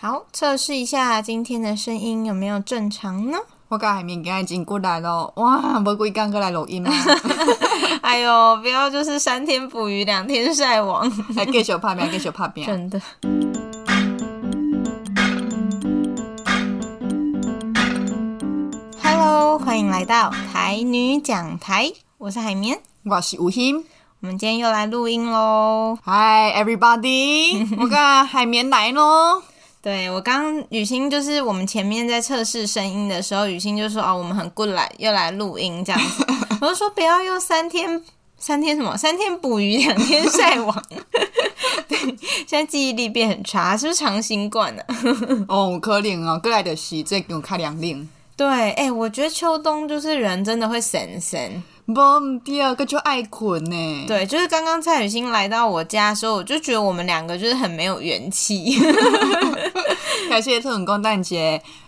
好，测试一下今天的声音有没有正常呢？我刚海绵刚已经过来了，哇，不会刚过来录音吗？哎呦，不要就是三天捕鱼两天晒网，还继续拍片，继续拍片，真的。Hello，欢迎来到台女讲台，我是海绵，我是吴昕，我们今天又来录音喽。Hi everybody，我跟海绵来喽。对，我刚刚雨欣就是我们前面在测试声音的时候，雨欣就说哦，我们很 good 来又来录音这样子，我就说不要用三天三天什么三天捕鱼两天晒网，对，现在记忆力变很差，是不是长新冠呢、啊？哦，可怜哦，过来的是最近开两令。对，哎，我觉得秋冬就是人真的会神神。不，第二个就爱捆呢。对，就是刚刚蔡雨欣来到我家的时候，我就觉得我们两个就是很没有元气。开始讨论讲等一下，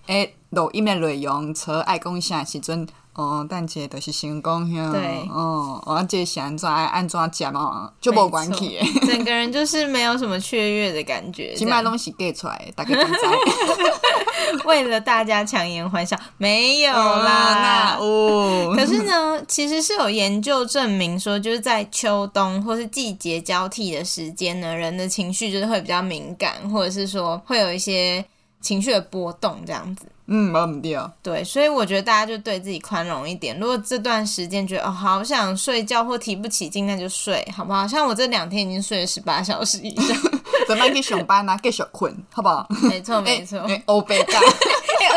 诶，录音的内容，车爱讲啥时阵。哦，等下就是成功遐，对，哦，我这是安怎爱安怎食嘛，就无关系。整个人就是没有什么雀跃的感觉。起码东西给出来，大家都知。为了大家强颜欢笑，没有啦。那哦，可是呢，其实是有研究证明说，就是在秋冬或是季节交替的时间呢，人的情绪就是会比较敏感，或者是说会有一些情绪的波动这样子。嗯，没问题啊。对，所以我觉得大家就对自己宽容一点。如果这段时间觉得哦，好想睡觉或提不起劲，那就睡，好不好？像我这两天已经睡了十八小时以上，怎么可以上班啊，继续困，好不好？没错，没错。哎，欧北加，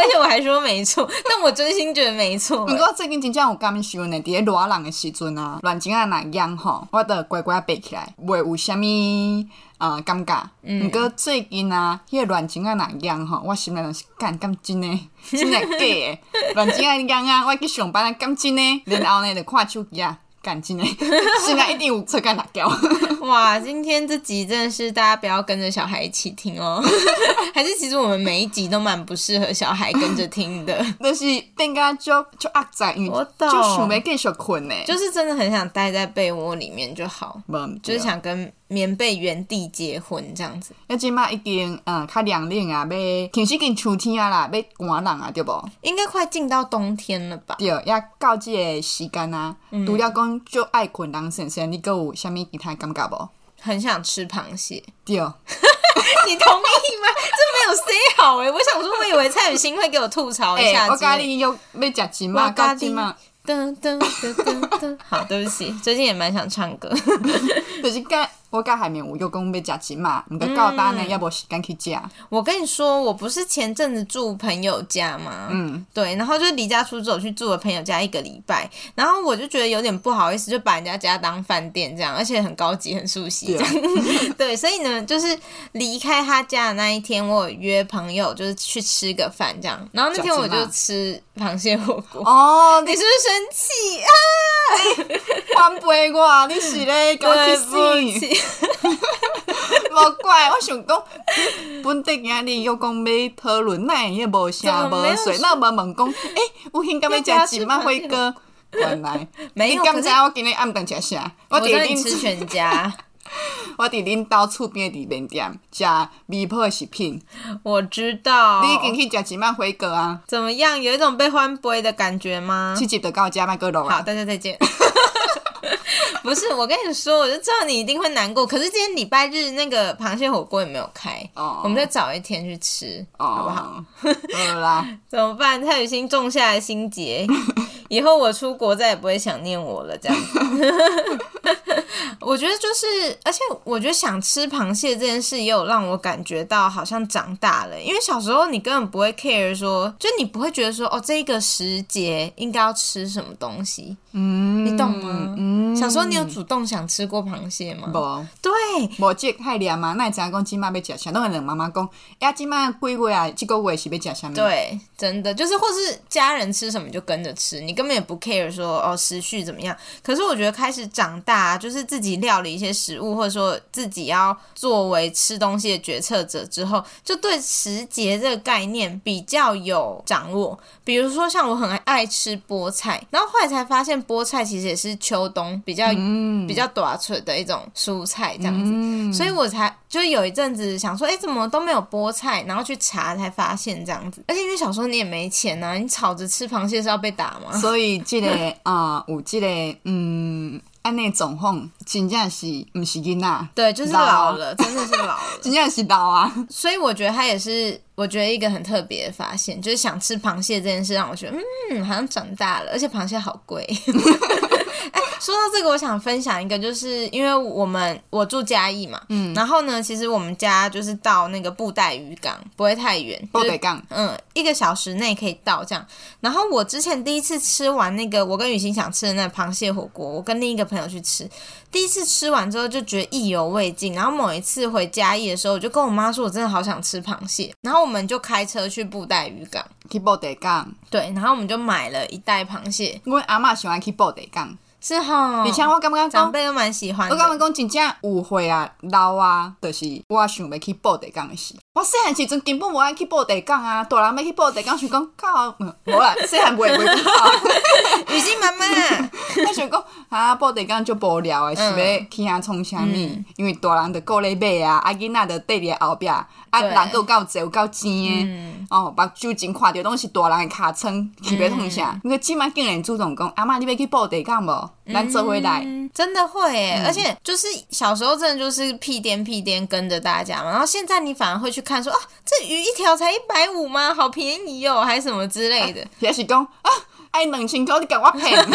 而且我还说没错，但我真心觉得没错。不过最近真正有感受呢，伫咧热人的时阵啊，乱情啊那样吼，我得乖乖背起来，袂有啥物。啊，尴尬。毋过最近啊，迄个乱情啊，那样吼，我心内拢是干干真诶，真诶假诶。乱情啊，样啊，我去上班啊，干真诶。然后呢，就看手机啊，干净哎。现在一定有车干打掉？哇，今天这集真的是大家不要跟着小孩一起听哦。还是其实我们每一集都蛮不适合小孩跟着听的。但是变个就就压在，因为就想要继续困呢，就是真的很想待在被窝里面就好，就是想跟。棉被原地结婚这样子，要即马已经嗯较凉冷啊，要其实已经秋天啊啦，要寒冷啊，对不？应该快进到冬天了吧？对，要到这个时间啊，除了讲就爱困人先生，你还有啥物其他感觉不？很想吃螃蟹。对，你同意吗？这没有 say 好哎，我想说，我以为蔡雨欣会给我吐槽一下。我咖喱又要吃鸡嘛，高鸡嘛。噔噔噔噔噔，好，对不起，最近也蛮想唱歌，就是干。我家海绵，我又讲要食鸡嘛，唔过到单呢，要无时间去食。我跟你说，我不是前阵子住朋友家嘛，嗯，对，然后就离家出走去住了朋友家一个礼拜，然后我就觉得有点不好意思，就把人家家当饭店这样，而且很高级、很熟悉这样。对，对，所以呢，就是离开他家的那一天，我有约朋友就是去吃个饭这样，然后那天我就吃螃蟹火锅。哦，你是不是生气啊？还陪我，你是咧？对不起。无怪，我想讲，本地今日又讲要讨论，那也无啥无水，那无问讲，诶，有兴干要食几万？辉哥，原来没有。你敢知我今日暗顿食啥？我在恁吃全家，我伫恁兜厝边的面店食米铺的食品。我知道。你已经去食几万？辉哥啊？怎么样？有一种被欢杯的感觉吗？去记得告家麦哥龙。好，大家再见。不是，我跟你说，我就知道你一定会难过。可是今天礼拜日那个螃蟹火锅也没有开，oh. 我们再找一天去吃，oh. 好不好？好啦，怎么办？蔡雨欣种下了心结，以后我出国再也不会想念我了，这样子。我觉得就是，而且我觉得想吃螃蟹这件事也有让我感觉到好像长大了，因为小时候你根本不会 care 说，就你不会觉得说，哦，这一个时节应该要吃什么东西，嗯，你懂吗？嗯，小时候你有主动想吃过螃蟹吗？无，对，无这个概念嘛，那你怎样讲？今麦要吃啥？都会让妈妈讲，哎，今麦几月啊？这个月是要吃啥？对，真的就是，或是家人吃什么就跟着吃，你根本也不 care 说，哦，时序怎么样？可是我觉得开始长大，就是自己。料理一些食物，或者说自己要作为吃东西的决策者之后，就对时节这个概念比较有掌握。比如说，像我很爱吃菠菜，然后后来才发现菠菜其实也是秋冬比较、嗯、比较短脆的一种蔬菜这样子，嗯、所以我才就有一阵子想说，哎，怎么都没有菠菜，然后去查才发现这样子。而且因为小时候你也没钱呐、啊，你炒着吃螃蟹是要被打吗？所以这个啊、呃，有这个嗯。安内总控真正是不是囡仔？对，就是老了，真的是老了，真正是老啊。所以我觉得他也是，我觉得一个很特别的发现，就是想吃螃蟹这件事，让我觉得，嗯，好像长大了，而且螃蟹好贵。哎，说到这个，我想分享一个，就是因为我们我住嘉义嘛，嗯，然后呢，其实我们家就是到那个布袋渔港不会太远，布袋港，嗯，一个小时内可以到这样。然后我之前第一次吃完那个我跟雨欣想吃的那个螃蟹火锅，我跟另一个朋友去吃，第一次吃完之后就觉得意犹未尽。然后某一次回嘉义的时候，我就跟我妈说，我真的好想吃螃蟹。然后我们就开车去布袋渔港，去布袋港，对，然后我们就买了一袋螃蟹，因为阿妈喜欢去布袋港。是哈，而且我感觉长辈都蛮喜欢。我感觉讲真正误会啊、老啊，就是我想要去布地港的时。我细汉时阵根本无爱去布地港啊，大人要去布地港，想讲靠，无啦，细汉袂袂去跑。雨欣妈妈，我想讲啊，布地港就无聊的，是要去遐创啥物？因为大人着顾咧买啊，啊囡仔着缀伫后壁，啊人够够济有够钱的，哦，目睭前看着拢是大人诶尻川，去要创啥？因为即摆竟然主动讲，阿嬷你要去布地港无？咱做回来，真的会诶，而且就是小时候真的就是屁颠屁颠跟着大家嘛，然后现在你反而会去看说啊，这鱼一条才一百五吗？好便宜哦，还是什么之类的。也是讲啊，爱两千块你给我赔。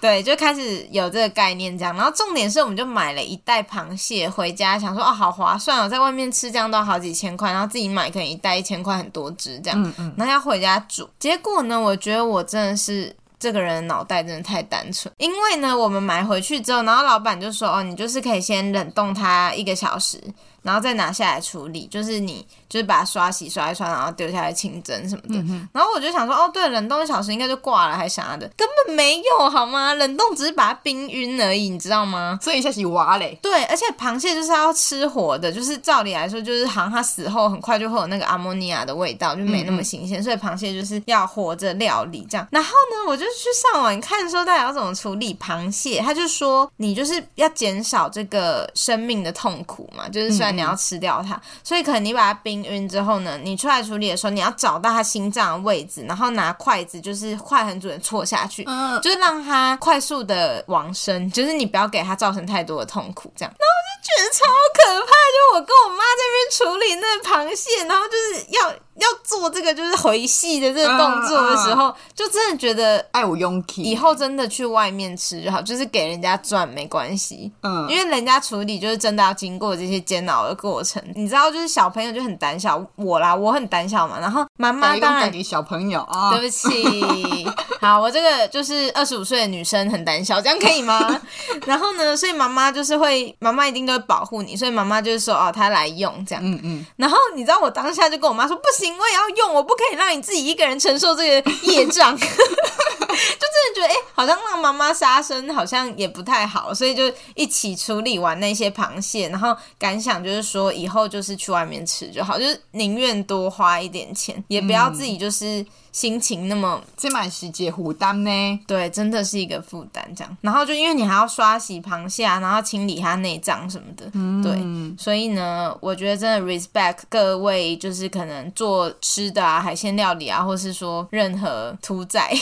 对，就开始有这个概念这样，然后重点是我们就买了一袋螃蟹回家，想说哦，好划算哦，在外面吃这样都要好几千块，然后自己买可能一袋一千块很多只这样，嗯嗯，然后要回家煮，结果呢，我觉得我真的是。这个人的脑袋真的太单纯，因为呢，我们买回去之后，然后老板就说：“哦，你就是可以先冷冻它一个小时。”然后再拿下来处理，就是你就是把它刷洗刷一刷，然后丢下来清蒸什么的。嗯、然后我就想说，哦，对，冷冻一小时应该就挂了，还啥的，根本没有好吗？冷冻只是把它冰晕而已，你知道吗？所以一下洗挖嘞。对，而且螃蟹就是要吃活的，就是照理来说，就是好像它死后很快就会有那个阿莫尼亚的味道，就没那么新鲜。嗯、所以螃蟹就是要活着料理这样。然后呢，我就去上网看说大家要怎么处理螃蟹，他就说你就是要减少这个生命的痛苦嘛，就是虽然你要吃掉它，所以可能你把它冰晕之后呢，你出来处理的时候，你要找到他心脏的位置，然后拿筷子就是快很准的戳下去，嗯，就是让他快速的往生，就是你不要给他造成太多的痛苦，这样。然后我就觉得超可怕，就我跟我妈在那边处理那个螃蟹，然后就是要。要做这个就是回戏的这个动作的时候，uh, uh, 就真的觉得爱有勇气。以后真的去外面吃就好，就是给人家赚没关系。嗯，因为人家处理就是真的要经过这些煎熬的过程。你知道，就是小朋友就很胆小，我啦，我很胆小嘛。然后妈妈当然给小朋友啊，对不起。好，我这个就是二十五岁的女生很胆小，这样可以吗？然后呢，所以妈妈就是会，妈妈一定都会保护你，所以妈妈就是说哦，她来用这样。嗯嗯。然后你知道我当下就跟我妈说不行。我也要用，我不可以让你自己一个人承受这个业障，就 真的觉得哎、欸，好像让妈妈杀生好像也不太好，所以就一起处理完那些螃蟹，然后感想就是说以后就是去外面吃就好，就是宁愿多花一点钱，也不要自己就是。心情那么，这蛮是个负担呢。对，真的是一个负担这样。然后就因为你还要刷洗螃蟹啊，然后清理它内脏什么的，嗯、对，所以呢，我觉得真的 respect 各位，就是可能做吃的啊，海鲜料理啊，或是说任何屠宰。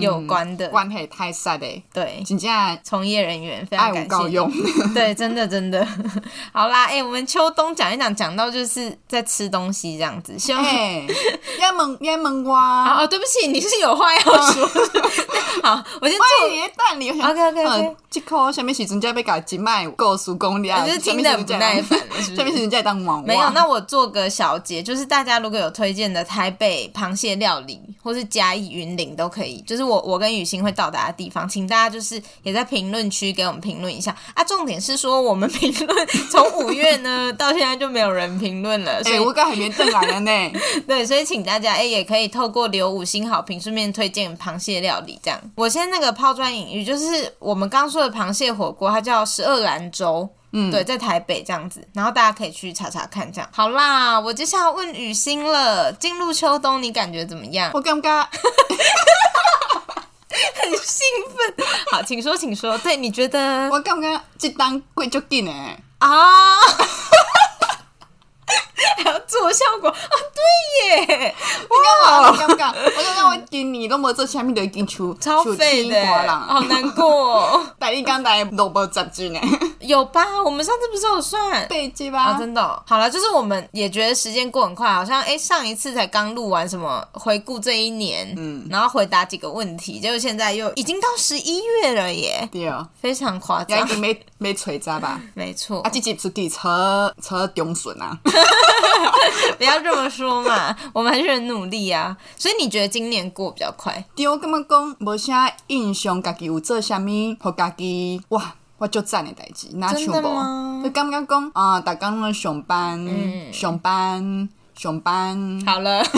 有关的、嗯、关系太晒的，对，请假从业人员非常感谢，用 对，真的真的，好啦，哎、欸，我们秋冬讲一讲，讲到就是在吃东西这样子，希望要问要问我，哦，对不起，你是有话要说，好，我先做。你的蛋，你 OK OK OK，这颗下面时阵才要搞一麦告诉公你就是听得不耐烦？下面时阵当网网，没有，那我做个小结，就是大家如果有推荐的台北螃蟹料理，或是嘉义云林都可以。就是我，我跟雨欣会到达的地方，请大家就是也在评论区给我们评论一下啊。重点是说，我们评论从五月呢到现在就没有人评论了，所以、欸、我刚还没登来了呢。对，所以请大家哎、欸、也可以透过留五星好评，顺便推荐螃蟹料理这样。我先那个抛砖引玉，就是我们刚说的螃蟹火锅，它叫十二兰州。嗯，对，在台北这样子，然后大家可以去查查看，这样。好啦，我接下来要问雨欣了，进入秋冬你感觉怎么样？我感觉 很兴兴奋。好，请说，请说。对，你觉得？我感觉这单贵就紧呢。啊。还要做效果啊？对耶！哇，尴尬！我刚刚我今年都没做下面的已经出超废的，好难过。但你刚才都没十斤呢？有吧？我们上次不是有算背记吧？真的。好了，就是我们也觉得时间过很快，好像哎，上一次才刚录完什么回顾这一年，嗯，然后回答几个问题，结果现在又已经到十一月了耶！对啊，非常夸张，已经没没吹渣吧？没错。啊，这集出去车车中顺啊！不要这么说嘛，我们还是很努力啊。所以你觉得今年过比较快？对我感觉讲，无啥印象，家己有做啥物，和家己哇，我就赞的代志，哪像无？就感觉讲啊，大家拢上班，嗯、上班，上班。好了。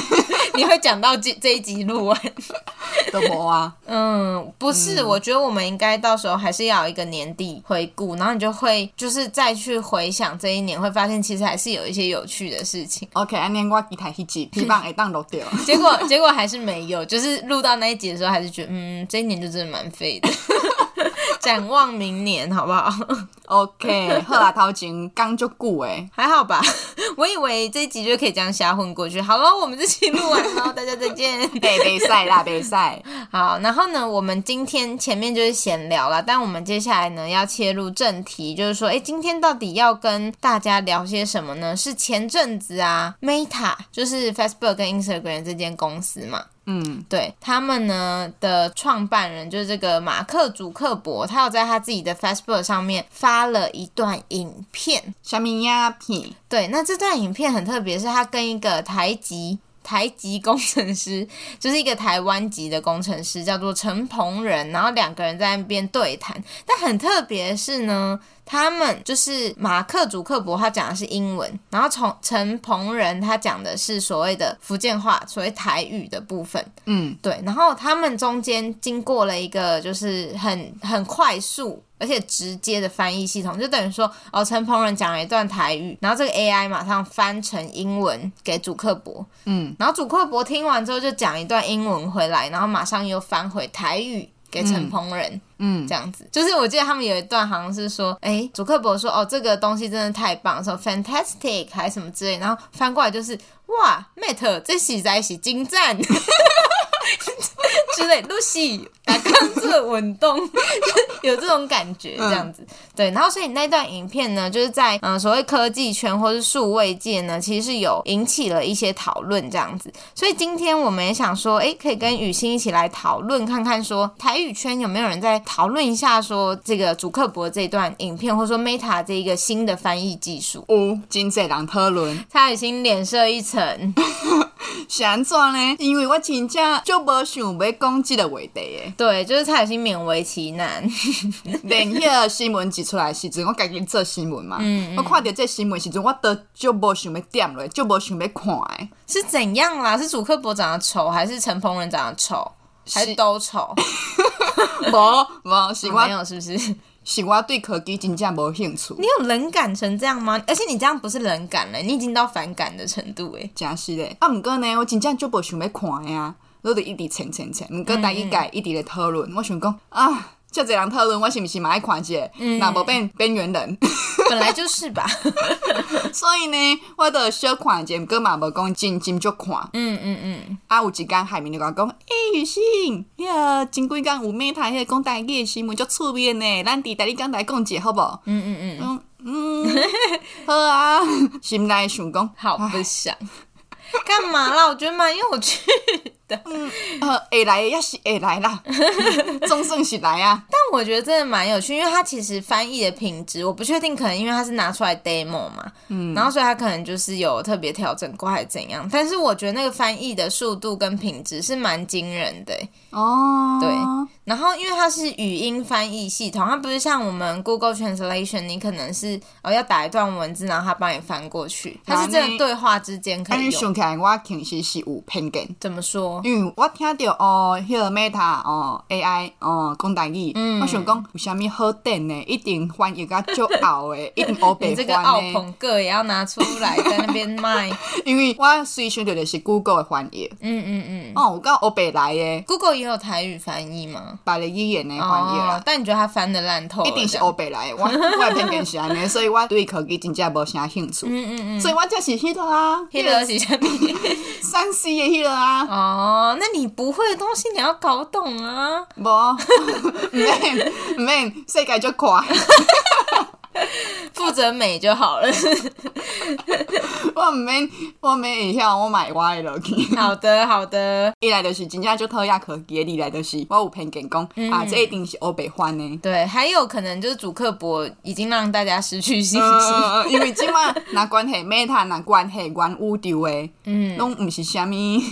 你会讲到这这一集录完 都无啊？嗯，不是，嗯、我觉得我们应该到时候还是要有一个年底回顾，然后你就会就是再去回想这一年，会发现其实还是有一些有趣的事情。OK，安尼我期待一集，希望会当录掉。结果结果还是没有，就是录到那一集的时候，还是觉得嗯，这一年就真的蛮废的。展望明年，好不好？OK，好啦，头前刚就过哎，还好吧？我以为这一集就可以这样瞎混过去。好了，我们这期录完了，大家再见。北北赛啦，北赛。好，然后呢，我们今天前面就是闲聊了，但我们接下来呢要切入正题，就是说，哎，今天到底要跟大家聊些什么呢？是前阵子啊，Meta 就是 Facebook 跟 Instagram 这间公司嘛。嗯，对他们呢的创办人就是这个马克·祖克伯，他有在他自己的 Facebook 上面发了一段影片，小米呀片？对，那这段影片很特别，是他跟一个台籍台籍工程师，就是一个台湾籍的工程师，叫做陈鹏仁，然后两个人在那边对谈，但很特别的是呢。他们就是马克·祖克伯，他讲的是英文，然后从陈鹏仁他讲的是所谓的福建话，所谓台语的部分。嗯，对。然后他们中间经过了一个就是很很快速而且直接的翻译系统，就等于说，哦，陈鹏仁讲了一段台语，然后这个 AI 马上翻成英文给主客博。嗯，然后主客博听完之后就讲一段英文回来，然后马上又翻回台语。给陈鹏仁，嗯，这样子，就是我记得他们有一段好像是说，哎，主客博说，哦，这个东西真的太棒，说 fantastic 还是什么之类，然后翻过来就是，哇，mate 这洗在是精湛。之类，Lucy 打刚这稳动，有这种感觉，这样子，对。然后，所以那段影片呢，就是在嗯、呃、所谓科技圈或是数位界呢，其实是有引起了一些讨论，这样子。所以今天我们也想说，哎，可以跟雨欣一起来讨论，看看说台语圈有没有人在讨论一下，说这个主客博这段影片，或者说 Meta 这一个新的翻译技术。哦，真济人讨论，他已经脸色一沉。是安怎呢？因为我真正就无想要讲这个话题诶。对，就是蔡小新勉为其难，连迄个新闻一出来时阵，我家己做新闻嘛。嗯嗯，我看到这新闻时阵，我都就无想要点落，就无想要看诶。是怎样啦？是主客博长得丑，还是陈鹏仁长得丑，还是都丑？无无，是我、啊、没有，是不是？是我对科技真正无兴趣。你有冷感成这样吗？而且你这样不是冷感了，你已经到反感的程度诶。真是的。啊，毋过呢，我真正就无想要看呀，我就一直蹭蹭蹭。毋过大家一直咧讨论，我想讲啊。就这样讨论，我是不是蛮爱看些？那无变边缘人，本来就是吧。所以呢，我都小看些，毋过嘛无讲真真足看。嗯嗯嗯。啊，有一天海明就讲讲，诶、欸，雨欣，呀，前几间有 Meta 迄个讲台语的新闻足出名呢，咱伫台你讲台讲者好无？嗯嗯嗯。嗯嗯，好啊，心内想讲，好不想。干嘛啦？我觉得蛮有趣的。嗯，呃，会来要是会来啦，总算是来啊。但我觉得真的蛮有趣，因为它其实翻译的品质，我不确定，可能因为它是拿出来 demo 嘛，嗯，然后所以它可能就是有特别调整过还是怎样。但是我觉得那个翻译的速度跟品质是蛮惊人的。哦，对。然后因为它是语音翻译系统，它不是像我们 Google Translation，你可能是哦要打一段文字，然后它帮你翻过去，它是这个对话之间可以用。看我平时是有偏见，怎么说？说？因为我听到哦，迄个 Meta 哦 AI 哦讲台语，嗯、我想讲有啥物好点呢？一定翻译个足拗的，一定欧北翻的。这个奥鹏个也要拿出来在那边卖。因为我随选到的是 Google 的翻译。嗯嗯嗯。哦，我讲欧北来的。Google 也有台语翻译吗？别的语言的翻译啦、哦。但你觉得他翻的烂透？一定是欧北来的。我我偏见是安尼，所以我对科技真正无啥兴趣。嗯嗯嗯。所以我就是迄个啊，迄个是啥物？三 C 的迄个啊。哦，哦那你不会的东西你要搞懂啊。无，唔免唔，世界就快。负责美就好了。我唔免，我免以后我买歪了去。好的，好的。一来就是真正就讨厌科技的，二来就是我有偏见讲、嗯、啊，这一定是欧北欢的。对，还有可能就是主客博已经让大家失去信心，呃、因为今嘛那关系 Meta 那关系关宇宙的，嗯，拢唔是虾米。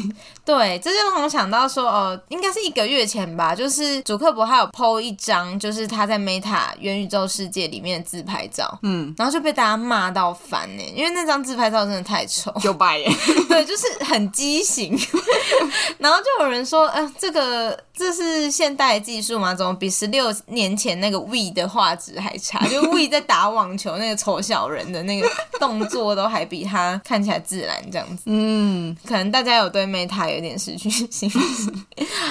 对，这就让我想到说，哦、呃，应该是一个月前吧，就是主客博还有 PO 一张，就是他在 Meta 元宇宙世界里面的自拍照，嗯，然后就被大家骂到烦呢，因为那张自拍照真的太丑，就白耶，对，就是很畸形，然后就有人说，呃，这个这是现代技术吗？怎么比十六年前那个 We 的画质还差？就 We 在打网球那个丑小人的那个动作都还比他看起来自然这样子，嗯，可能大家有对 Meta 有点失去信心，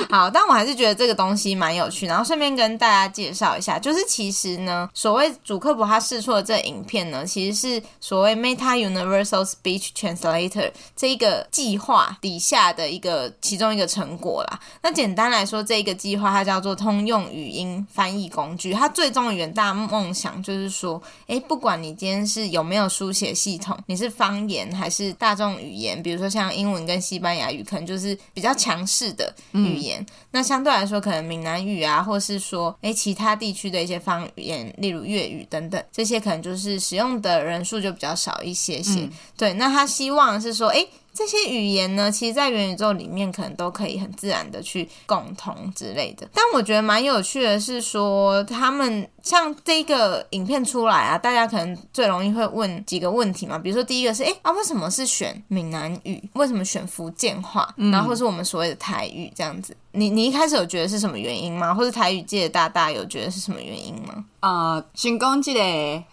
好，但我还是觉得这个东西蛮有趣。然后顺便跟大家介绍一下，就是其实呢，所谓主克伯他试错的这影片呢，其实是所谓 Meta Universal Speech Translator 这一个计划底下的一个其中一个成果啦。那简单来说，这个计划它叫做通用语音翻译工具。它最终的远大梦想就是说，诶，不管你今天是有没有书写系统，你是方言还是大众语言，比如说像英文跟西班牙语，可能就就是比较强势的语言，嗯、那相对来说，可能闽南语啊，或是说，诶，其他地区的一些方言，例如粤语等等，这些可能就是使用的人数就比较少一些些。嗯、对，那他希望是说，诶。这些语言呢，其实，在元宇宙里面可能都可以很自然的去共同之类的。但我觉得蛮有趣的是说，他们像这个影片出来啊，大家可能最容易会问几个问题嘛，比如说第一个是，哎啊，为什么是选闽南语？为什么选福建话？然后或是我们所谓的台语这样子？你你一开始有觉得是什么原因吗？或者台语界的大大有觉得是什么原因吗？呃，先讲这个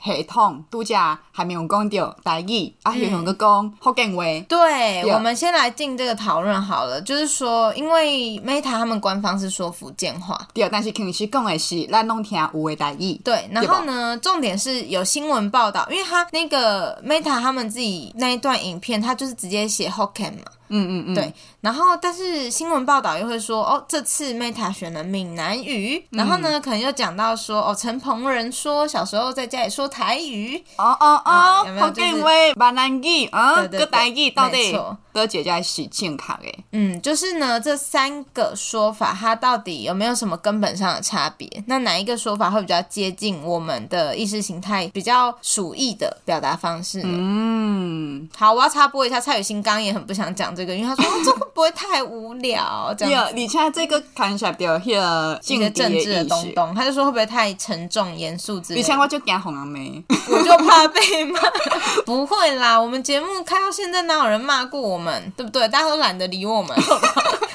系统，度假还没有讲到台语，啊，有两个讲福建话。对，我们先来进这个讨论好了，就是说，因为 Meta 他们官方是说福建话，对，但是平时讲的是咱拢听有的台语。对，然后呢，重点是有新闻报道，因为他那个 Meta 他们自己那一段影片，他就是直接写 Hokkien 嘛。嗯嗯嗯，对，然后但是新闻报道又会说，哦，这次 Meta 选了闽南语，嗯、然后呢，可能又讲到说，哦，陈鹏仁说小时候在家里说台语，哦哦哦，有没有就是闽南语啊，个台语到底哥姐姐是正确的？嗯，就是呢，这三个说法它到底有没有什么根本上的差别？那哪一个说法会比较接近我们的意识形态比较属意的表达方式呢？嗯，好，我要插播一下，蔡雨欣刚也很不想讲这个。这个，因为他说、哦、这会不会太无聊？这样，而且这个看起来比较一个政治的东东，他就说会不会太沉重严肃之类的？以前我就讲红阿妹，我就怕被骂。不会啦，我们节目开到现在，哪有人骂过我们？对不对？大家都懒得理我们。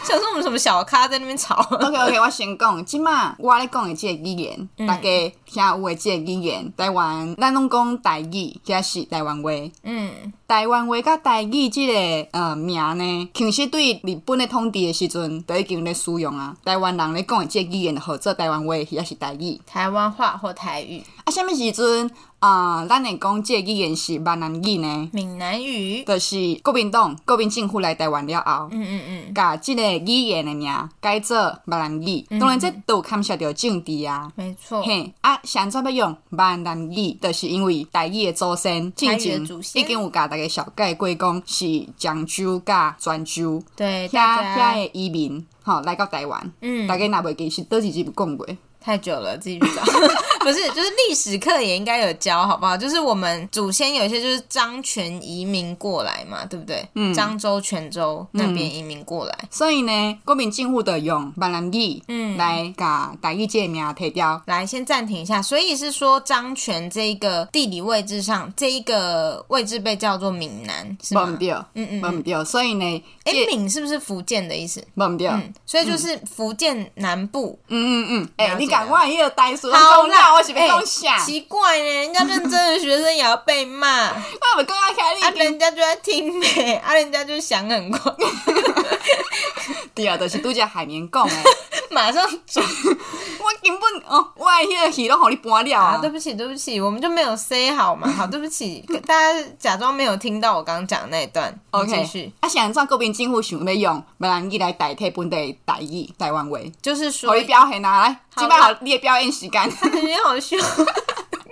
想说我们什么小咖在那边吵？OK OK，我先讲，起码我咧讲的这个语言，嗯、大家听有的这个语言，台湾咱拢讲台语，这是台湾话。嗯，台湾话甲台语这个呃名呢，其实对日本的统治的时阵都已经咧使用啊。台湾人咧讲的这语言，号做台湾话，也是台语。台湾话或台语。啊，什么时阵？啊，咱会讲这个语言是闽南语呢？闽南语，就是国民党、国民政府来台湾了后，嗯嗯嗯，把这个语言的名改做闽南语。嗯、当然，这都牵涉到政治啊。没错。嘿，啊，现在要用闽南语，就是因为台语的祖先，之前已经有甲大家小概过讲是漳州甲泉州，对，遐遐的移民，吼来到台湾，嗯，大家若袂记是倒几集讲过。太久了，自己去找。不是，就是历史课也应该有教，好不好？就是我们祖先有一些就是漳泉移民过来嘛，对不对？嗯，漳州、泉州那边移民过来，嗯、所以呢，国民政府的用闽南语，嗯，来把台语界名提掉。来，先暂停一下。所以是说漳泉这一个地理位置上，这一个位置被叫做闽南，是吗？不对，嗯嗯，不对。所以呢，哎，闽是不是福建的意思？不对，嗯，所以就是福建南部。嗯嗯嗯，哎，你好啦，我是不是想奇怪呢，人家认真的学生也要被骂，那 我更加开力，啊，人家就在听呗，啊，人家就想很快。对啊，就是拄只海绵讲哎，马上转，我根本哦，我迄个戏都好你搬了啊！对不起，对不起，我们就没有 say 好嘛，好，对不起，大家假装没有听到我刚刚讲的那一段。OK，继续。啊，现在国民政府想要用闽南语来代替本地台语、台湾话，就是说，互你表现啊，来，基本上你的表演时间，你好笑。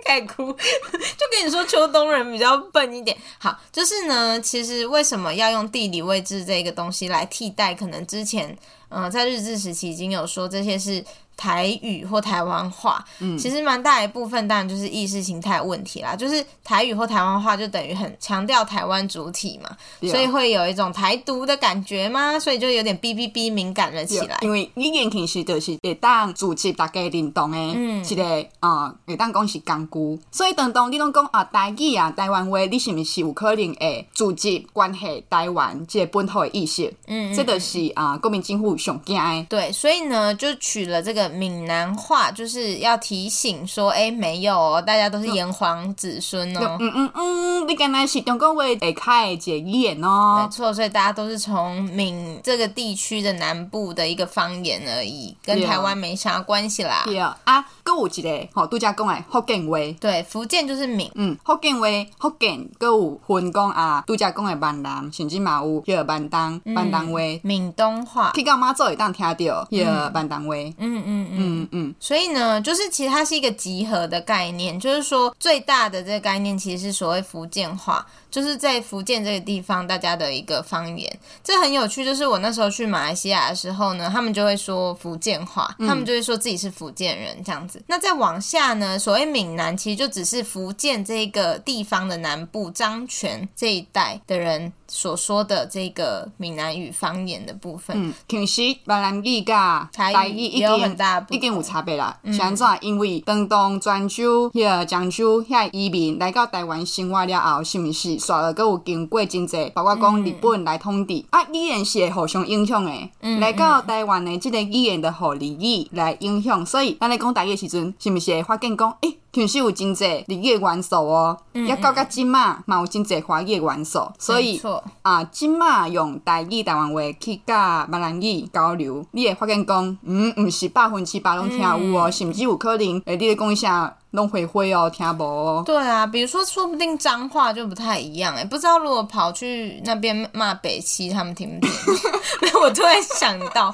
太哭，就跟你说秋冬人比较笨一点。好，就是呢，其实为什么要用地理位置这个东西来替代？可能之前，嗯、呃，在日治时期已经有说这些是。台语或台湾话，嗯，其实蛮大一部分当然就是意识形态问题啦。就是台语或台湾话就等于很强调台湾主体嘛，所以会有一种台独的感觉嘛？所以就有点哔哔哔敏感了起来。因为语言其实就是会当组织大家认同的，嗯，一个啊，会当讲是工具。所以当当你拢讲啊，台语啊，台湾话，你是不是有可能会组织关系台湾这个本土的意识？嗯，嗯，这个是啊，国民政府上惊的。对，所以呢，就取了这个。闽南话就是要提醒说，哎、欸，没有哦，大家都是炎黄子孙哦。嗯嗯嗯，你刚才是中国话会开解语言哦。没错，所以大家都是从闽这个地区的南部的一个方言而已，跟台湾没啥关系啦。对啊，啊，还有一个吼，度假讲的福建话。对，福建就是闽。嗯，福建话，福建还有分讲啊，度假讲的闽南，甚至嘛有叫闽东，闽东话，闽东话。去到妈祖会当听到叫闽东话。嗯嗯。嗯嗯嗯，所以呢，就是其实它是一个集合的概念，就是说最大的这个概念其实是所谓福建话。就是在福建这个地方，大家的一个方言，这很有趣。就是我那时候去马来西亚的时候呢，他们就会说福建话，他们就会说自己是福建人这样子。嗯、那再往下呢，所谓闽南，其实就只是福建这个地方的南部漳泉这一带的人所说的这个闽南语方言的部分。嗯，其实闽南语噶台语一有很大的，已经有差别啦。现在因为广东、泉州、遐漳州遐移民来到台湾生活了后，是不是？刷了，搁有经过真济，包括讲日本来统治，嗯、啊，语言是会互相影响的。嗯、来到台湾的这个语言的互日语来影响，所以咱来讲台语的时阵，是毋是会发现讲，诶、欸，其实有真济日语的元素哦，也到甲今嘛，嘛有真济华语的元素，所以啊，今嘛用台语台湾话去甲闽南语交流，你会发现讲，嗯，毋是百分之百拢听有哦，嗯、甚至有可能，诶，你咧讲一下。弄会会哦，听不。对啊，比如说，说不定脏话就不太一样哎，不知道如果跑去那边骂北七，他们听不听？我突然想到。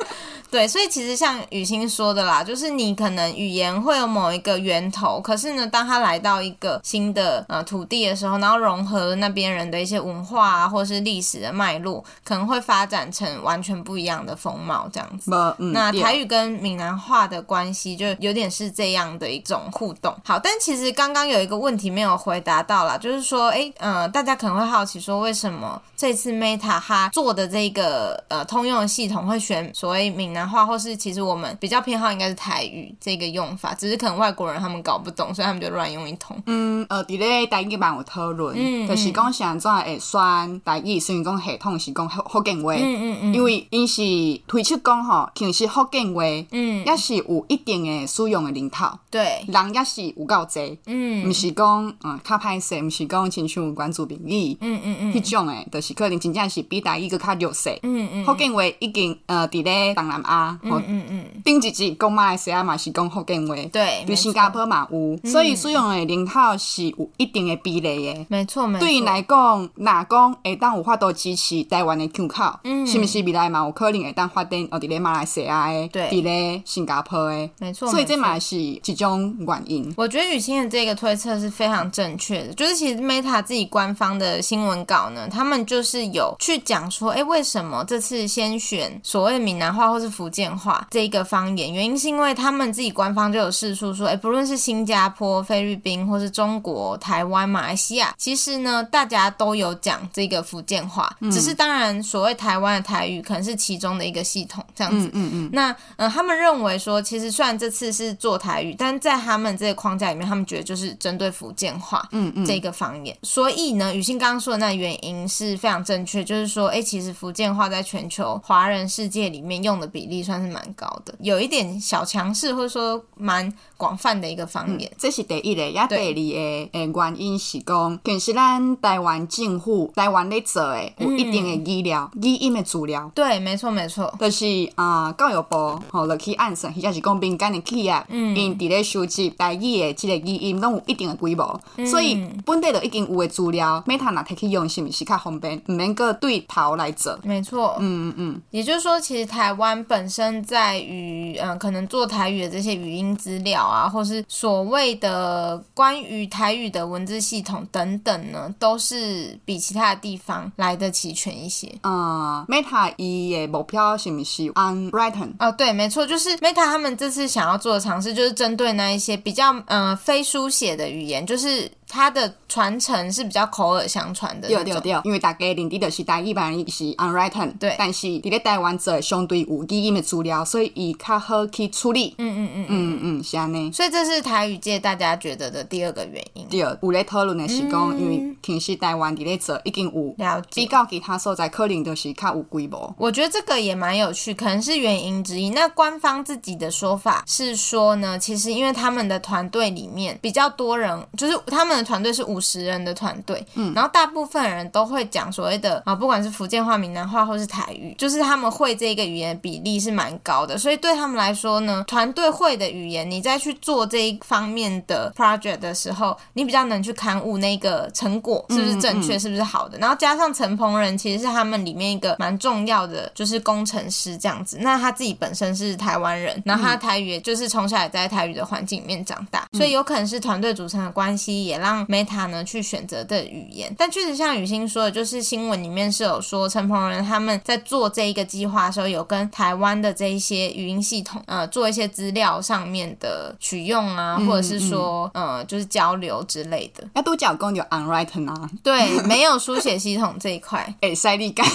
对，所以其实像雨欣说的啦，就是你可能语言会有某一个源头，可是呢，当他来到一个新的呃土地的时候，然后融合了那边人的一些文化啊，或是历史的脉络，可能会发展成完全不一样的风貌这样子。嗯、那台语跟闽南话的关系就有点是这样的一种互动。好，但其实刚刚有一个问题没有回答到啦，就是说，哎，呃，大家可能会好奇说，为什么这次 Meta 它做的这个呃通用的系统会选所谓闽南？话或是其实我们比较偏好应该是台语这个用法，只是可能外国人他们搞不懂，所以他们就乱用一通。嗯，呃，伫咧台语版有讨论，嗯，就是讲现在会选台语，虽然讲系统是讲福福建话，嗯嗯嗯，因为因是推出讲吼，其实福建话，嗯，也是有一定的使用的人口，对，人也是有够侪，嗯，毋是讲嗯较歹势，毋是讲亲像关注民语，嗯嗯嗯，迄种诶，就是可能真正是比台语佫较弱势，嗯嗯，福建话已经呃伫咧东南亚。嗯嗯嗯，顶一集讲马来西亚嘛是讲福建话，对，对新加坡嘛有，所以使用的人口是有一定的比例的，没错没错。对于来讲，若讲会当有法度支持台湾的腔口，嗯，是不是未来嘛有可能会当发展哦？伫咧马来西亚的，对，伫咧新加坡的，没错。所以这嘛是一种原因。我觉得雨欣的这个推测是非常正确的，就是其实 Meta 自己官方的新闻稿呢，他们就是有去讲说，哎，为什么这次先选所谓闽南话或是福福建话这一个方言，原因是因为他们自己官方就有释出说，哎，不论是新加坡、菲律宾，或是中国、台湾、马来西亚，其实呢，大家都有讲这个福建话，嗯、只是当然所谓台湾的台语可能是其中的一个系统这样子。嗯嗯，嗯。那呃，他们认为说，其实虽然这次是做台语，但在他们这个框架里面，他们觉得就是针对福建话，嗯嗯，这个方言。所以呢，雨欣刚刚说的那原因是非常正确，就是说，哎，其实福建话在全球华人世界里面用的比比例算是蛮高的，有一点小强势，或者说蛮广泛的一个方面。嗯、这是第一个，也第二个诶原因是讲，其实咱台湾政府台湾咧做诶，有一定的语料、语、嗯、音的资料。对，没错没错，就是啊、呃，教育部吼落去按算，或者是讲民间的企业，嗯，因伫咧收集台语的这个语音，拢有一定的规模，嗯、所以本地就已经有的资料，Meta 若摕去用，是毋是较方便？毋免个对头来做。没错，嗯嗯嗯，也就是说，其实台湾本身在于嗯、呃，可能做台语的这些语音资料啊，或是所谓的关于台语的文字系统等等呢，都是比其他的地方来得齐全一些。嗯，Meta 伊的目标是不是 On-Writing？哦，对，没错，就是 Meta 他们这次想要做的尝试，就是针对那一些比较嗯、呃、非书写的语言，就是。它的传承是比较口耳相传的，对对对，因为大家认知的是台语版是 unwritten，对，但是伫咧台湾做相对有语音的资料，所以伊较好去处理。嗯嗯嗯嗯嗯，是安尼。所以这是台语界大家觉得的第二个原因。对，有咧讨论的是讲，因为其实台湾伫咧做已经有了解，比较其他所在可能就是较有规模。我觉得这个也蛮有趣，可能是原因之一。那官方自己的说法是说呢，其实因为他们的团队里面比较多人，就是他们的团队是五十人的团队，嗯，然后大部分人都会讲所谓的啊，不管是福建话、闽南话或是台语，就是他们会这个语言比例是蛮高的，所以对他们来说呢，团队会的语言，你再去做这一方面的 project 的时候，你比较能去勘误那个成果是不是正确，是不是好的。然后加上陈鹏仁其实是他们里面一个蛮重要的，就是工程师这样子。那他自己本身是台湾人，然后他台语也就是从小也在台语的环境里面长大，所以有可能是团队组成的关系，也让 Meta 呢。去选择的语言，但确实像雨欣说的，就是新闻里面是有说陈鹏仁他们在做这一个计划的时候，有跟台湾的这一些语音系统呃做一些资料上面的取用啊，或者是说呃就是交流之类的。要多讲公有 unwritten 啊，对，没有书写系统这一块，哎，塞利盖，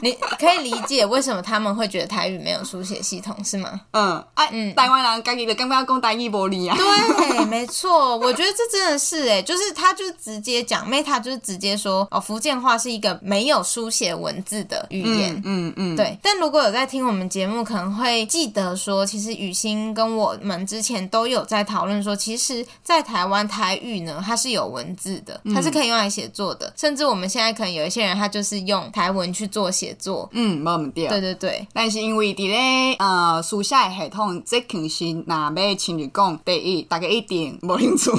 你可以理解为什么他们会觉得台语没有书写系统是吗？嗯，哎，嗯，台湾人家己的刚刚讲台语无力啊，对，没错，我觉得这真的是哎，就是他就。直接讲，Meta 就是直接说哦，福建话是一个没有书写文字的语言，嗯嗯，嗯对。但如果有在听我们节目，可能会记得说，其实雨欣跟我们之前都有在讨论说，其实，在台湾台语呢，它是有文字的，它是可以用来写作的，嗯、甚至我们现在可能有一些人，他就是用台文去做写作，嗯，冇问题。对对对。但是因为伫咧呃书写系统，这肯是若要亲自讲，第一，大家一定无兴趣。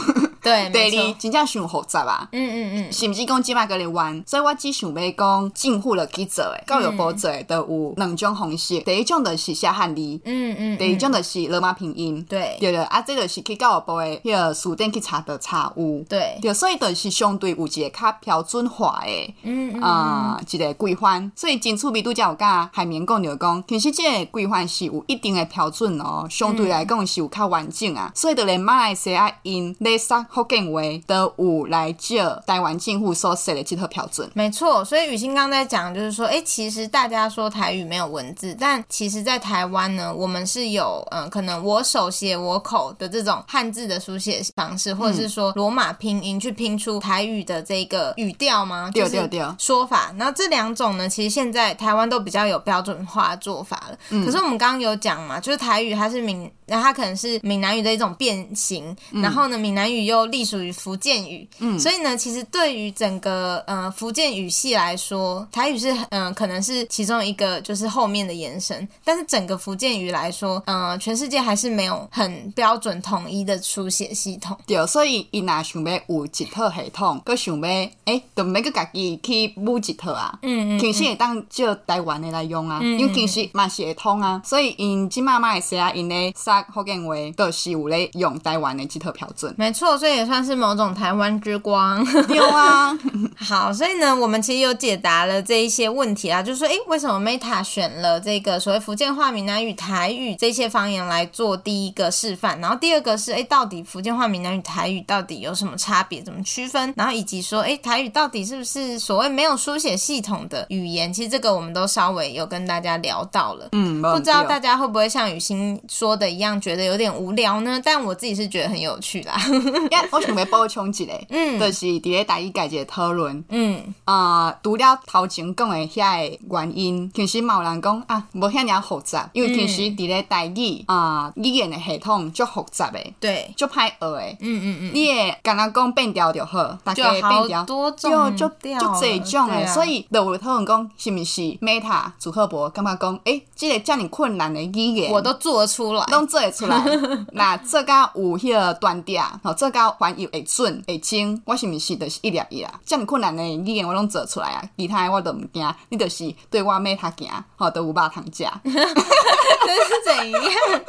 对，第二，真正想复杂啊，嗯嗯嗯，甚至讲即摆个咧玩，所以我只想要讲政府落去做诶，教育部做诶，都有两种方式，第一种就是写汉字，嗯嗯，第二种就是罗马拼音，对，对对，啊，这就是去教育部诶，迄个书店去查的查有，对，对，所以就是相对有一个较标准化诶，嗯嗯，啊，一个规范，所以真趣味拄则有甲海绵讲着讲，其实这个规范是有一定诶标准哦，相对来讲是有较完整啊，所以就连马来西亚因咧上。福建话的五来自台湾政府所设的这套标准，没错。所以雨欣刚在讲，就是说，哎，其实大家说台语没有文字，但其实，在台湾呢，我们是有，嗯、呃，可能我手写我口的这种汉字的书写方式，或者是说罗马拼音去拼出台语的这个语调吗？对对对，说法。那这两种呢，其实现在台湾都比较有标准化做法了。嗯、可是我们刚刚有讲嘛，就是台语它是闽，那它可能是闽南语的一种变形，嗯、然后呢，闽南语又隶属于福建语，嗯，所以呢，其实对于整个呃福建语系来说，台语是嗯、呃、可能是其中一个就是后面的延伸，但是整个福建语来说，嗯、呃，全世界还是没有很标准统一的书写系统。对，所以伊若想要有一套系统，佮想要诶，就每个家己去补一套啊，嗯嗯，其实会当借台湾的来用啊，嗯嗯，因为其实嘛是会通啊，所以因即马马来西亚因咧说福建话，都是有咧用台湾的这套标准。没错，所以。也算是某种台湾之光。有啊，好，所以呢，我们其实有解答了这一些问题啊，就是说，诶，为什么 Meta 选了这个所谓福建话、闽南语、台语这些方言来做第一个示范？然后第二个是，诶，到底福建话、闽南语、台语到底有什么差别？怎么区分？然后以及说，诶，台语到底是不是所谓没有书写系统的语言？其实这个我们都稍微有跟大家聊到了。嗯，不知道大家会不会像雨欣说的一样，觉得有点无聊呢？但我自己是觉得很有趣啦。我想要补充一个，嗯，就是伫咧台语界一个讨论，嗯，啊、呃，除了头前讲的遐个原因，其实嘛有人讲啊，无遐尔复杂，因为其实伫咧台语啊、呃、语言的系统足复杂的，对，足歹学的，嗯嗯嗯，你会刚刚讲变调就好，大家变调，好多种就就就这种的，啊、所以就有讨论讲是毋是 Meta 组合博感觉讲，诶、欸，这个遮尔困难的语言，我都做得出来，拢做得出来，那这个有迄个断点，吼，这个翻译会准会精，我是毋是就是一粒一啊？遮尔困难的语言我拢做出来啊，其他的我都毋惊，你就是对我 Meta 行，吼，都有肉通食。这是怎样？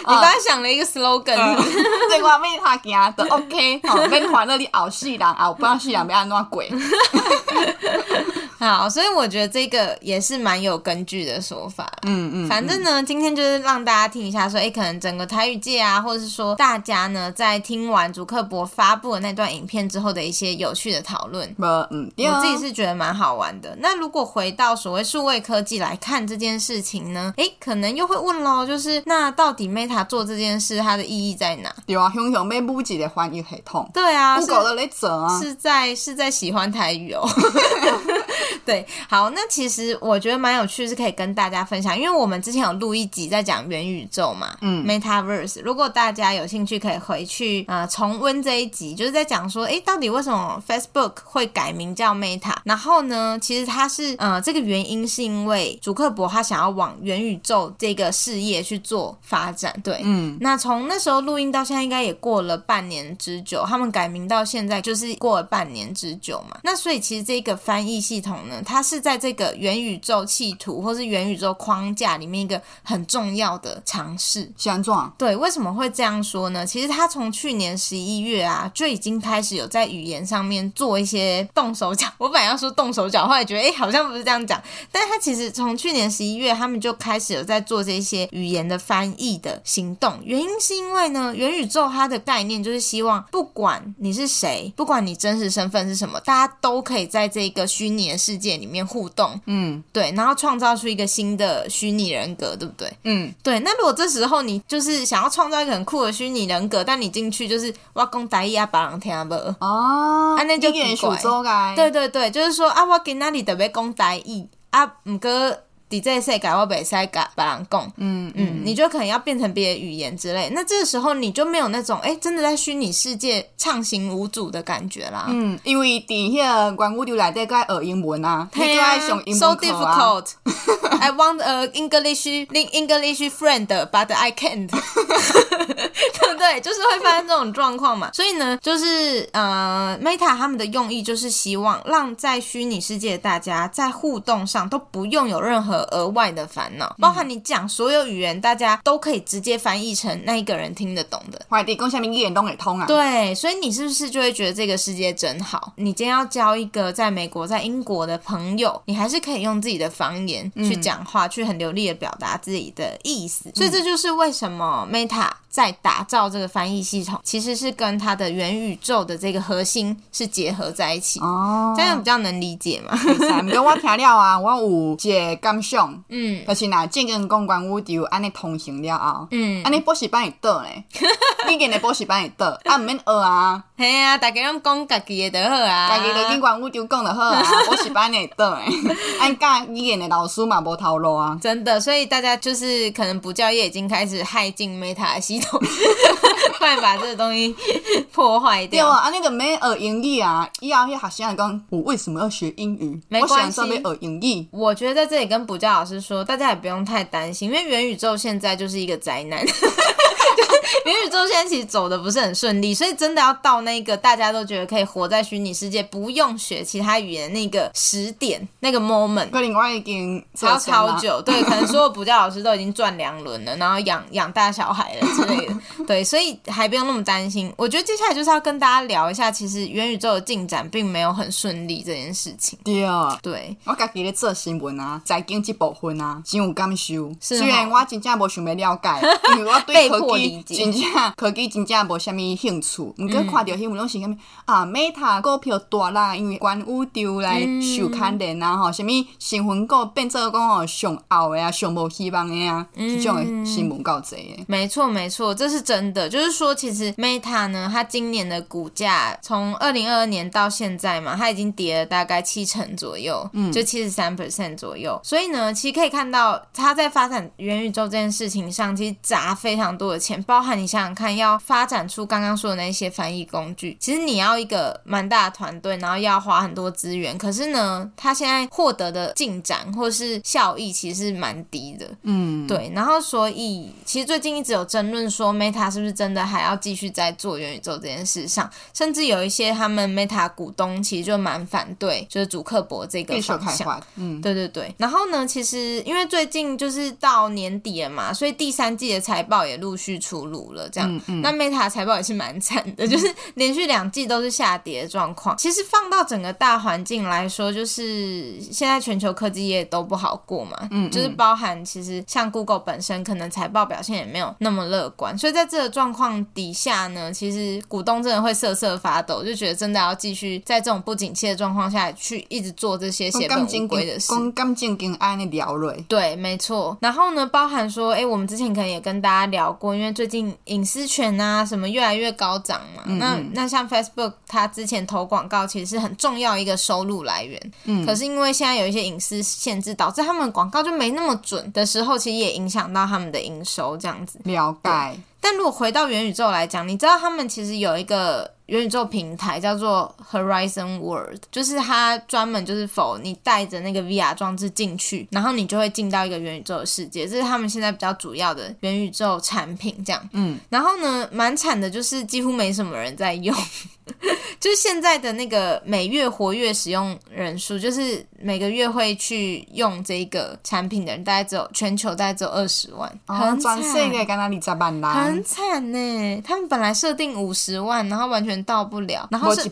你刚才想了一个 slogan，、嗯、对我 Meta 行都 OK，吼，免烦恼你后世人，后半世人要安怎过。好，所以我觉得这个也是蛮有根据的说法。嗯嗯，反正呢，今天就是让大家听一下，说，哎，可能整个台语界啊，或者是说大家呢，在听完主克伯发布的那段影片之后的一些有趣的讨论。嗯，我自己是觉得蛮好玩的。那如果回到所谓数位科技来看这件事情呢，哎，可能又会问喽，就是那到底 Meta 做这件事，它的意义在哪？对啊，熊熊被布局的翻译系统。对啊，Google 的在啊，是在是在喜欢台语哦。对，好，那其实我觉得蛮有趣，是可以跟大家分享，因为我们之前有录一集在讲元宇宙嘛，嗯，Metaverse。如果大家有兴趣，可以回去呃重温这一集，就是在讲说，诶，到底为什么 Facebook 会改名叫 Meta？然后呢，其实它是呃这个原因是因为祖克伯他想要往元宇宙这个事业去做发展，对，嗯，那从那时候录音到现在，应该也过了半年之久，他们改名到现在就是过了半年之久嘛，那所以其实这个翻译系统。它是在这个元宇宙企图或是元宇宙框架里面一个很重要的尝试。现状对，为什么会这样说呢？其实它从去年十一月啊就已经开始有在语言上面做一些动手脚。我本来要说动手脚，后来觉得哎，好像不是这样讲。但是它其实从去年十一月，他们就开始有在做这些语言的翻译的行动。原因是因为呢，元宇宙它的概念就是希望，不管你是谁，不管你真实身份是什么，大家都可以在这个虚拟的世界里面互动，嗯，对，然后创造出一个新的虚拟人格，对不对？嗯，对。那如果这时候你就是想要创造一个很酷的虚拟人格，但你进去就是我讲台语啊，把人听不哦，啊，那就怪怪。对对对，就是说啊，我今仔日特别讲台语啊，唔过。在这个世界我袂使甲别人讲，嗯嗯，你就可能要变成别的语言之类，那这个时候你就没有那种哎、欸，真的在虚拟世界畅行无阻的感觉啦。嗯，因为伫迄个元宇宙里底该学英文啊，你就爱上英文啊。So difficult. I want a English English friend, but I can't. 对不对？就是会发生这种状况嘛。所以呢，就是呃，Meta 他们的用意就是希望让在虚拟世界的大家在互动上都不用有任何。额外的烦恼，包含你讲所有语言，大家都可以直接翻译成那一个人听得懂的。外地共下面一言都可以通啊。对，所以你是不是就会觉得这个世界真好？你今天要交一个在美国、在英国的朋友，你还是可以用自己的方言去讲话，嗯、去很流利的表达自己的意思。所以这就是为什么 Meta 在打造这个翻译系统，其实是跟它的元宇宙的这个核心是结合在一起。哦，这样比较能理解嘛？跟我听了啊，我有一个感想，嗯，就是若正经讲关宇宙安尼通行了后，嗯，安尼补习班会倒呢？语言的补习班会倒，啊，毋免学啊。嘿啊，大家拢讲家己的就好啊，家己就跟关宇宙讲就好啊，补习班会倒诶。按教语言的老师嘛无头路啊。真的，所以大家就是可能补教业已经开始害进 Meta 的系统，快把这个东西破坏掉。对啊，啊，那个没学英语啊，以后迄学生讲我为什么要学英语？没关系，我想要学英语。我觉得在这里跟补教老师说，大家也不用太担心，因为元宇宙现在就是一个宅男。元宇宙现在其实走的不是很顺利，所以真的要到那个大家都觉得可以活在虚拟世界，不用学其他语言那个时点，那个 moment，可能我已经超超久，对，可能所有补教老师都已经赚两轮了，然后养养大小孩了之类的，对，所以还不用那么担心。我觉得接下来就是要跟大家聊一下，其实元宇宙的进展并没有很顺利这件事情。对啊，对，我家己咧做新闻啊，财经这部分啊，真有感受。是虽然我真正无想要了解，因为我对科技真正科技真正无啥物兴趣。毋过看到新闻拢是啥物啊，Meta 股票大啦，因为元宇宙来受牵连啊，吼，啥物新闻股变做讲哦上后的啊，上无希望的啊，这、嗯、种诶新闻够侪的。没错没错，这是真的。就是说，其实 Meta 呢，它今年的股价从二零二二年到现在嘛，它已经跌了大概七成左右，嗯，就七十三 percent 左右。所以呢，其实可以看到，它在发展元宇宙这件事情上，其实砸非常多的钱，包含你想想看，要发展出刚刚说的那些翻译工具，其实你要一个蛮大的团队，然后要花很多资源。可是呢，他现在获得的进展或是效益其实是蛮低的，嗯，对。然后所以，其实最近一直有争论说，Meta 是不是真的还要继续在做元宇宙这件事上，甚至有一些他们 Meta 股东其实就蛮反对，就是主克博这个方向。嗯，对对对。然后呢，其实因为最近就是到年底了嘛，所以第三季的财报也陆续出炉了，这样。嗯嗯、那 Meta 财报也是蛮惨的，就是连续两季都是下跌的状况。其实放到整个大环境来说，就是现在全球科技业都不好过嘛。嗯，嗯，就是包含其实像 Google 本身可能财报表现也没有那么乐观，所以在这个状况底下呢，其实股东真的会瑟瑟发抖，就觉得真的要继续在这种不景气的状况下去一直做这些血本无归的事。对，没错。然后呢，包含说，哎，我们之前可能也跟大家聊过，因为最近隐私权啊什么越来越高涨嘛。嗯嗯，那那像 Facebook，它之前投广告其实是很重要一个收入来源。嗯。可是因为现在有一些隐私限制，导致他们广告就没那么准的时候，其实也影响到他们的营收这样子。了解。但如果回到元宇宙来讲，你知道他们其实有一个。元宇宙平台叫做 Horizon World，就是它专门就是否你带着那个 VR 装置进去，然后你就会进到一个元宇宙的世界。这是他们现在比较主要的元宇宙产品，这样。嗯，然后呢，蛮惨的，就是几乎没什么人在用。就是现在的那个每月活跃使用人数，就是每个月会去用这个产品的人，大概只有全球大概只有二十万，哦、很惨，很惨呢。他们本来设定五十万，然后完全到不了，然后是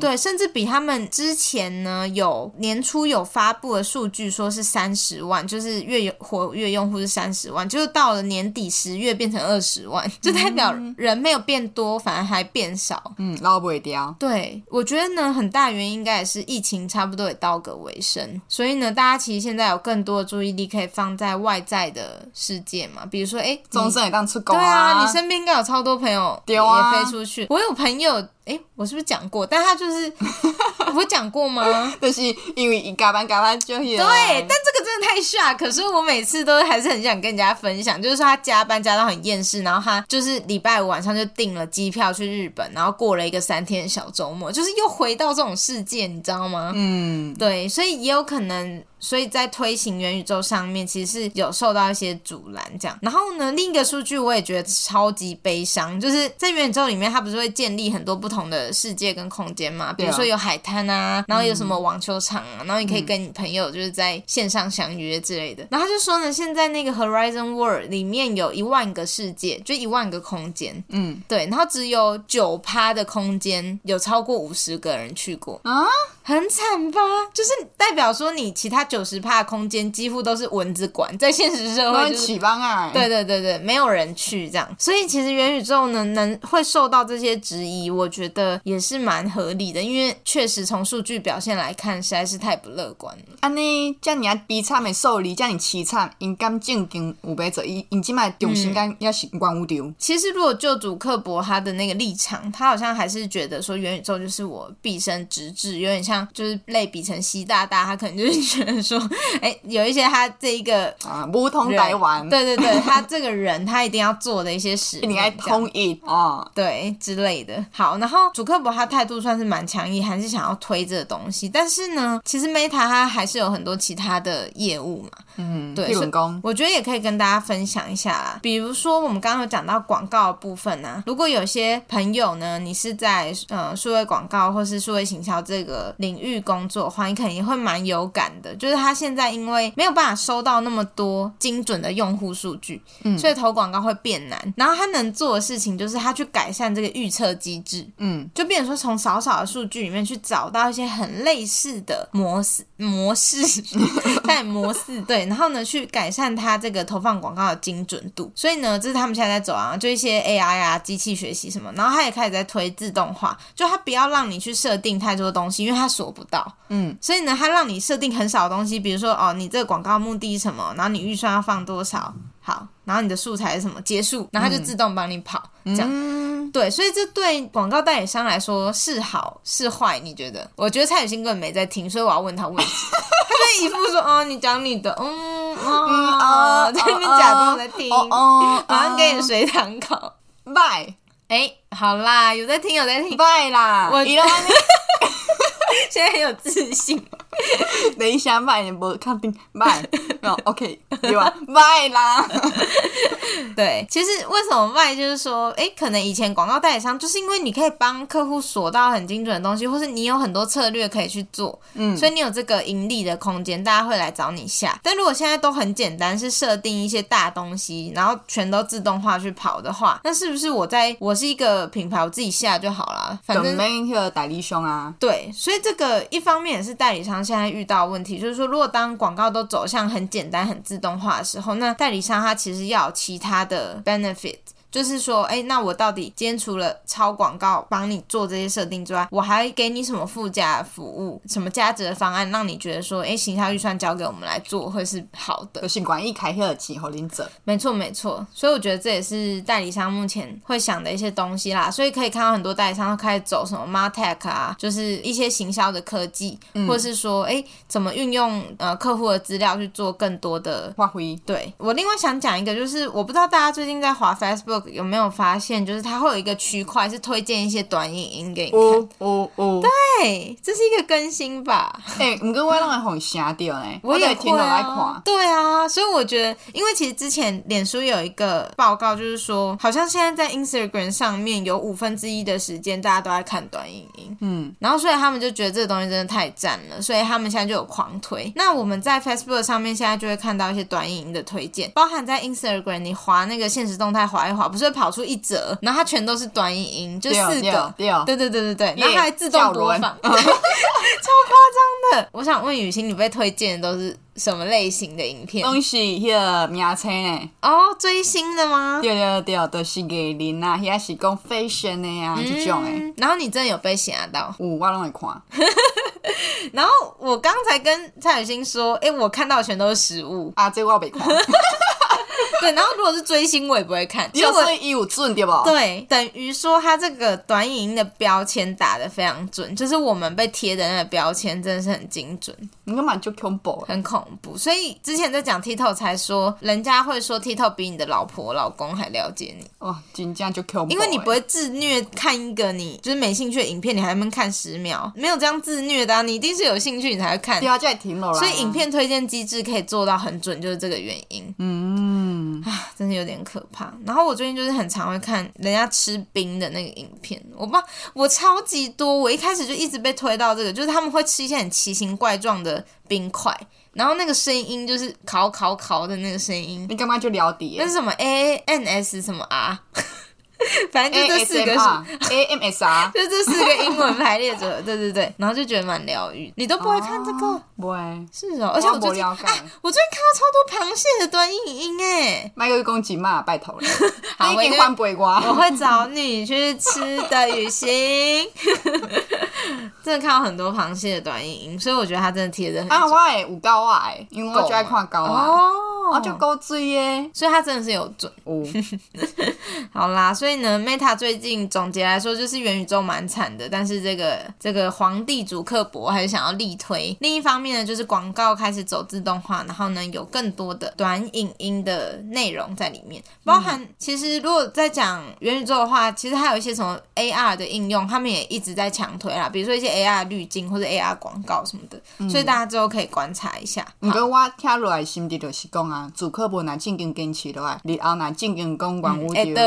对，甚至比他们之前呢有年初有发布的数据说是三十万，就是月活跃用户是三十万，就是到了年底十月变成二十万，就代表人没有变多，反而还变少。嗯，捞不掉。对，我觉得呢，很大原因应该也是疫情差不多也到个尾声，所以呢，大家其实现在有更多的注意力可以放在外在的世界嘛，比如说，哎，终身也当出国啊，对啊，你身边应该有超多朋友也飞出去，我有朋友。veo 哎，我是不是讲过？但他就是 我讲过吗？就是因为一加班加班就对，但这个真的太吓。可是我每次都还是很想跟人家分享，就是说他加班加到很厌世，然后他就是礼拜五晚上就订了机票去日本，然后过了一个三天小周末，就是又回到这种世界，你知道吗？嗯，对，所以也有可能。所以在推行元宇宙上面，其实是有受到一些阻拦，这样。然后呢，另一个数据我也觉得超级悲伤，就是在元宇宙里面，它不是会建立很多不同的世界跟空间嘛？比如说有海滩啊，然后有什么网球场啊，然后你可以跟你朋友就是在线上相约之类的。然后他就说呢，现在那个 Horizon World 里面有一万个世界，就一万个空间，嗯，对。然后只有九趴的空间有超过五十个人去过啊。很惨吧？就是代表说你其他九十趴的空间几乎都是蚊子馆，在现实社会就是对对对对，没有人去这样。所以其实元宇宙呢，能会受到这些质疑，我觉得也是蛮合理的，因为确实从数据表现来看，实在是太不乐观了。安尼这样悲惨的数字，这样凄惨，因敢正经有要做，因因即卖重心肝也是关无丢。其实如果就主刻薄他的那个立场，他好像还是觉得说元宇宙就是我毕生直至，有点像。就是类比成习大大，他可能就是觉得说，哎、欸，有一些他这一个 啊，不同台湾，对 对对，他这个人他一定要做的一些事，你该同意啊，对之类的。好，然后主克伯他态度算是蛮强硬，还是想要推这个东西。但是呢，其实 Meta 他还是有很多其他的业业务嘛。嗯，对，我觉得也可以跟大家分享一下啦。比如说我们刚刚有讲到广告的部分啊，如果有些朋友呢，你是在呃数位广告或是数位行销这个领域工作的话，你肯定会蛮有感的。就是他现在因为没有办法收到那么多精准的用户数据，嗯，所以投广告会变难。然后他能做的事情就是他去改善这个预测机制，嗯，就变成说从少少的数据里面去找到一些很类似的模式模式，在模式对，然后呢去改善它这个投放广告的精准度。所以呢，这是他们现在在走啊，就一些 AI 啊、机器学习什么，然后他也开始在推自动化，就他不要让你去设定太多的东西，因为他锁不到，嗯，所以呢，他让你设定很少的东西，比如说哦，你这个广告目的是什么，然后你预算要放多少，好，然后你的素材是什么，结束，然后他就自动帮你跑，嗯、这样。嗯对，所以这对广告代理商来说是好是坏？你觉得？我觉得蔡雨欣根本没在听，所以我要问他问题。他就一副说：“哦，你讲你的，嗯，哦，在那边假装在听，马上给你随堂考。”拜，哎，好啦，有在听，有在听，拜啦，我 现在很有自信。等一下，卖，你不肯定卖，没有，OK，对吧？卖啦。对，其实为什么卖，就是说，哎，可能以前广告代理商就是因为你可以帮客户锁到很精准的东西，或是你有很多策略可以去做，嗯，所以你有这个盈利的空间，大家会来找你下。但如果现在都很简单，是设定一些大东西，然后全都自动化去跑的话，那是不是我在我是一个品牌，我自己下就好了？反正没有代理商啊。对，所以这个一方面也是代理商现在遇到问题，就是说，如果当广告都走向很简单、很自动化的时候，那代理商他其实要有其他的 benefit。就是说，哎，那我到底今天除了超广告帮你做这些设定之外，我还给你什么附加服务、什么价值的方案，让你觉得说，哎，行销预算交给我们来做会是好的。就是管一开的起后领者。没错，没错。所以我觉得这也是代理商目前会想的一些东西啦。所以可以看到很多代理商都开始走什么 MarTech 啊，就是一些行销的科技，嗯、或者是说，哎，怎么运用呃客户的资料去做更多的发挥。对，我另外想讲一个，就是我不知道大家最近在滑 Facebook。有没有发现，就是它会有一个区块是推荐一些短影音给你看？哦哦哦，对，这是一个更新吧？哎、欸，不过我让人很瞎掉哎，我也听了来看。对啊，所以我觉得，因为其实之前脸书有一个报告，就是说，好像现在在 Instagram 上面有五分之一的时间大家都在看短影音，嗯，然后所以他们就觉得这个东西真的太赞了，所以他们现在就有狂推。那我们在 Facebook 上面现在就会看到一些短影音的推荐，包含在 Instagram 你滑那个现实动态滑一滑，不是会跑出一折，然后它全都是短影音，就四个，对对对对对，然后它还自动播放，超夸张的。我想问雨欣，你被推荐的都是什么类型的影片？都是迄个名称诶。哦，追星的吗？对对对，都是艺人啊，遐是讲 fashion 的呀，这种诶。然后你真的有被吓到？有，我拢会看。然后我刚才跟蔡雨欣说，哎，我看到的全都是食物啊，这个我没看。对，然后如果是追星，我也不会看，因为一五准对吧？对，等于说他这个短影音的标签打的非常准，就是我们被贴的那个标签真的是很精准。你就恐怖？很恐怖。所以之前在讲 TikTok 才说，人家会说 TikTok 比你的老婆老公还了解你。哦，真这样就恐怖。因为你不会自虐看一个你就是没兴趣的影片，你还能看十秒，没有这样自虐的啊，你一定是有兴趣你才会看。对啊，就还停了。所以影片推荐机制可以做到很准，就是这个原因。嗯。啊，真的有点可怕。然后我最近就是很常会看人家吃冰的那个影片，我不我超级多。我一开始就一直被推到这个，就是他们会吃一些很奇形怪状的冰块，然后那个声音就是烤烤烤的那个声音。你干嘛就聊底？那是什么 A N S 什么 R？反正就这四个是 A M S R，就这四个英文排列组合，对对对，然后就觉得蛮疗愈。你都不会看这个？不会。是哦，而且我最近，我最近看到超多螃蟹的短影音哎，卖个一公斤嘛，拜托了。好，我一定换背瓜。我会找你去吃的雨欣。真的看到很多螃蟹的短影音，所以我觉得他真的贴的很。啊，我也有高啊，因为我就爱看高啊。哦。就够追耶，所以他真的是有准。哦。好啦，所以呢，Meta 最近总结来说就是元宇宙蛮惨的，但是这个这个皇帝主刻薄还是想要力推。另一方面呢，就是广告开始走自动化，然后呢，有更多的短影音的内容在里面，包含其实如果在讲元宇宙的话，其实还有一些什么 AR 的应用，他们也一直在强推啦，比如说一些 AR 滤镜或者 AR 广告什么的，所以大家之后可以观察一下。不过我听落来心底就是讲啊，主课本若正经坚持落来，日后若正经讲元宇宙。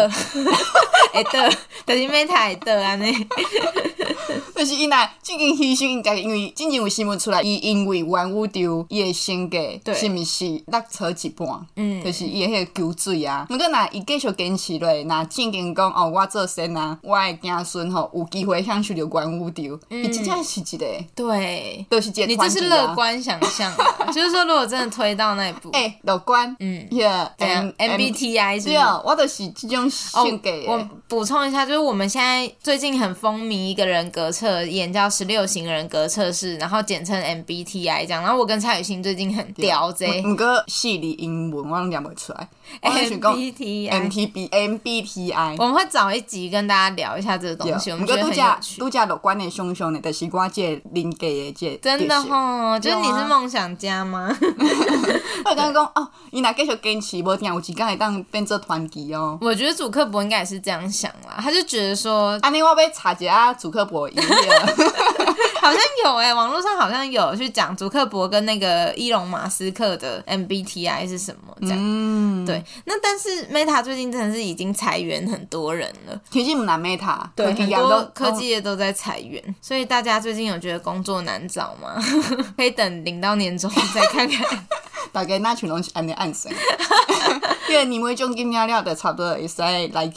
会得，但是 Meta 会得安尼，就是伊若正经牺牲，应该因为真正有新闻出来，伊因为元宇宙伊的身价是毋是落差一半？嗯，就是伊的迄个求水啊。如果若伊继续坚持落，若正经讲哦，我做神啊，我的子孙吼有机会享受着元宇宙，伊真正是一个对，都是一个。你这是乐观想象，就是说如果真的推到那一步，诶，乐观，嗯，yeah MBTI 是，对啊，我就是这种性格。我补充一下，就是我们现在最近很风靡一个人格测验，叫十六型人格测试，然后简称 MBTI 这样。然后我跟蔡雨欣最近很屌这，不过细理英文我都念不出来。MBTI MTB MBTI，我们会找一集跟大家聊一下这个东西，我们觉得很有趣。度假乐观的凶凶的，但是我这邻家的借。真的吼，就是你是梦想家吗？我刚刚讲哦，伊若继续坚持，无定有时间会当变做团体哦。我觉得主客博应该也是这样想啦，他就觉得说，安尼我要查一下祖克伯音乐，好像有哎、欸，网络上好像有去讲祖克伯跟那个伊隆马斯克的 MBTI 是什么这样。嗯，对。那但是 Meta 最近真的是已经裁员很多人了，其实不难 Meta，对，很多科技业都在裁员，所以大家最近有觉得工作难找吗？可以等领到年终再看看。大概那群拢是安尼暗算，因为你们奖金了了的差不多也是 like。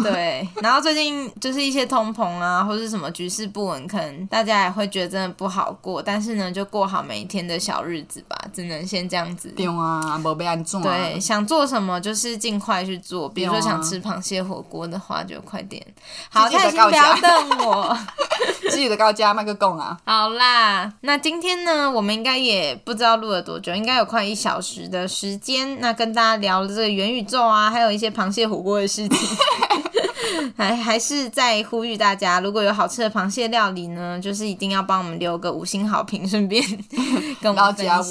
对，然后最近就是一些通膨啊，或是什么局势不稳，可能大家也会觉得真的不好过。但是呢，就过好每一天的小日子吧，只能先这样子。对啊，不要安怎？对，想做什么就是尽快去做。比如说想吃螃蟹火锅的话，就快点。好，蔡先不要瞪我。自己的高价麦克讲啊。好啦，那今天呢，我们应该也不知道录了多久，应该有快一。小时的时间，那跟大家聊了这个元宇宙啊，还有一些螃蟹火锅的事情，还还是在呼吁大家，如果有好吃的螃蟹料理呢，就是一定要帮我们留个五星好评，顺便 跟我们分享。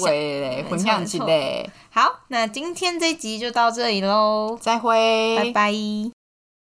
分享起来。好，那今天这集就到这里喽，再会，拜拜。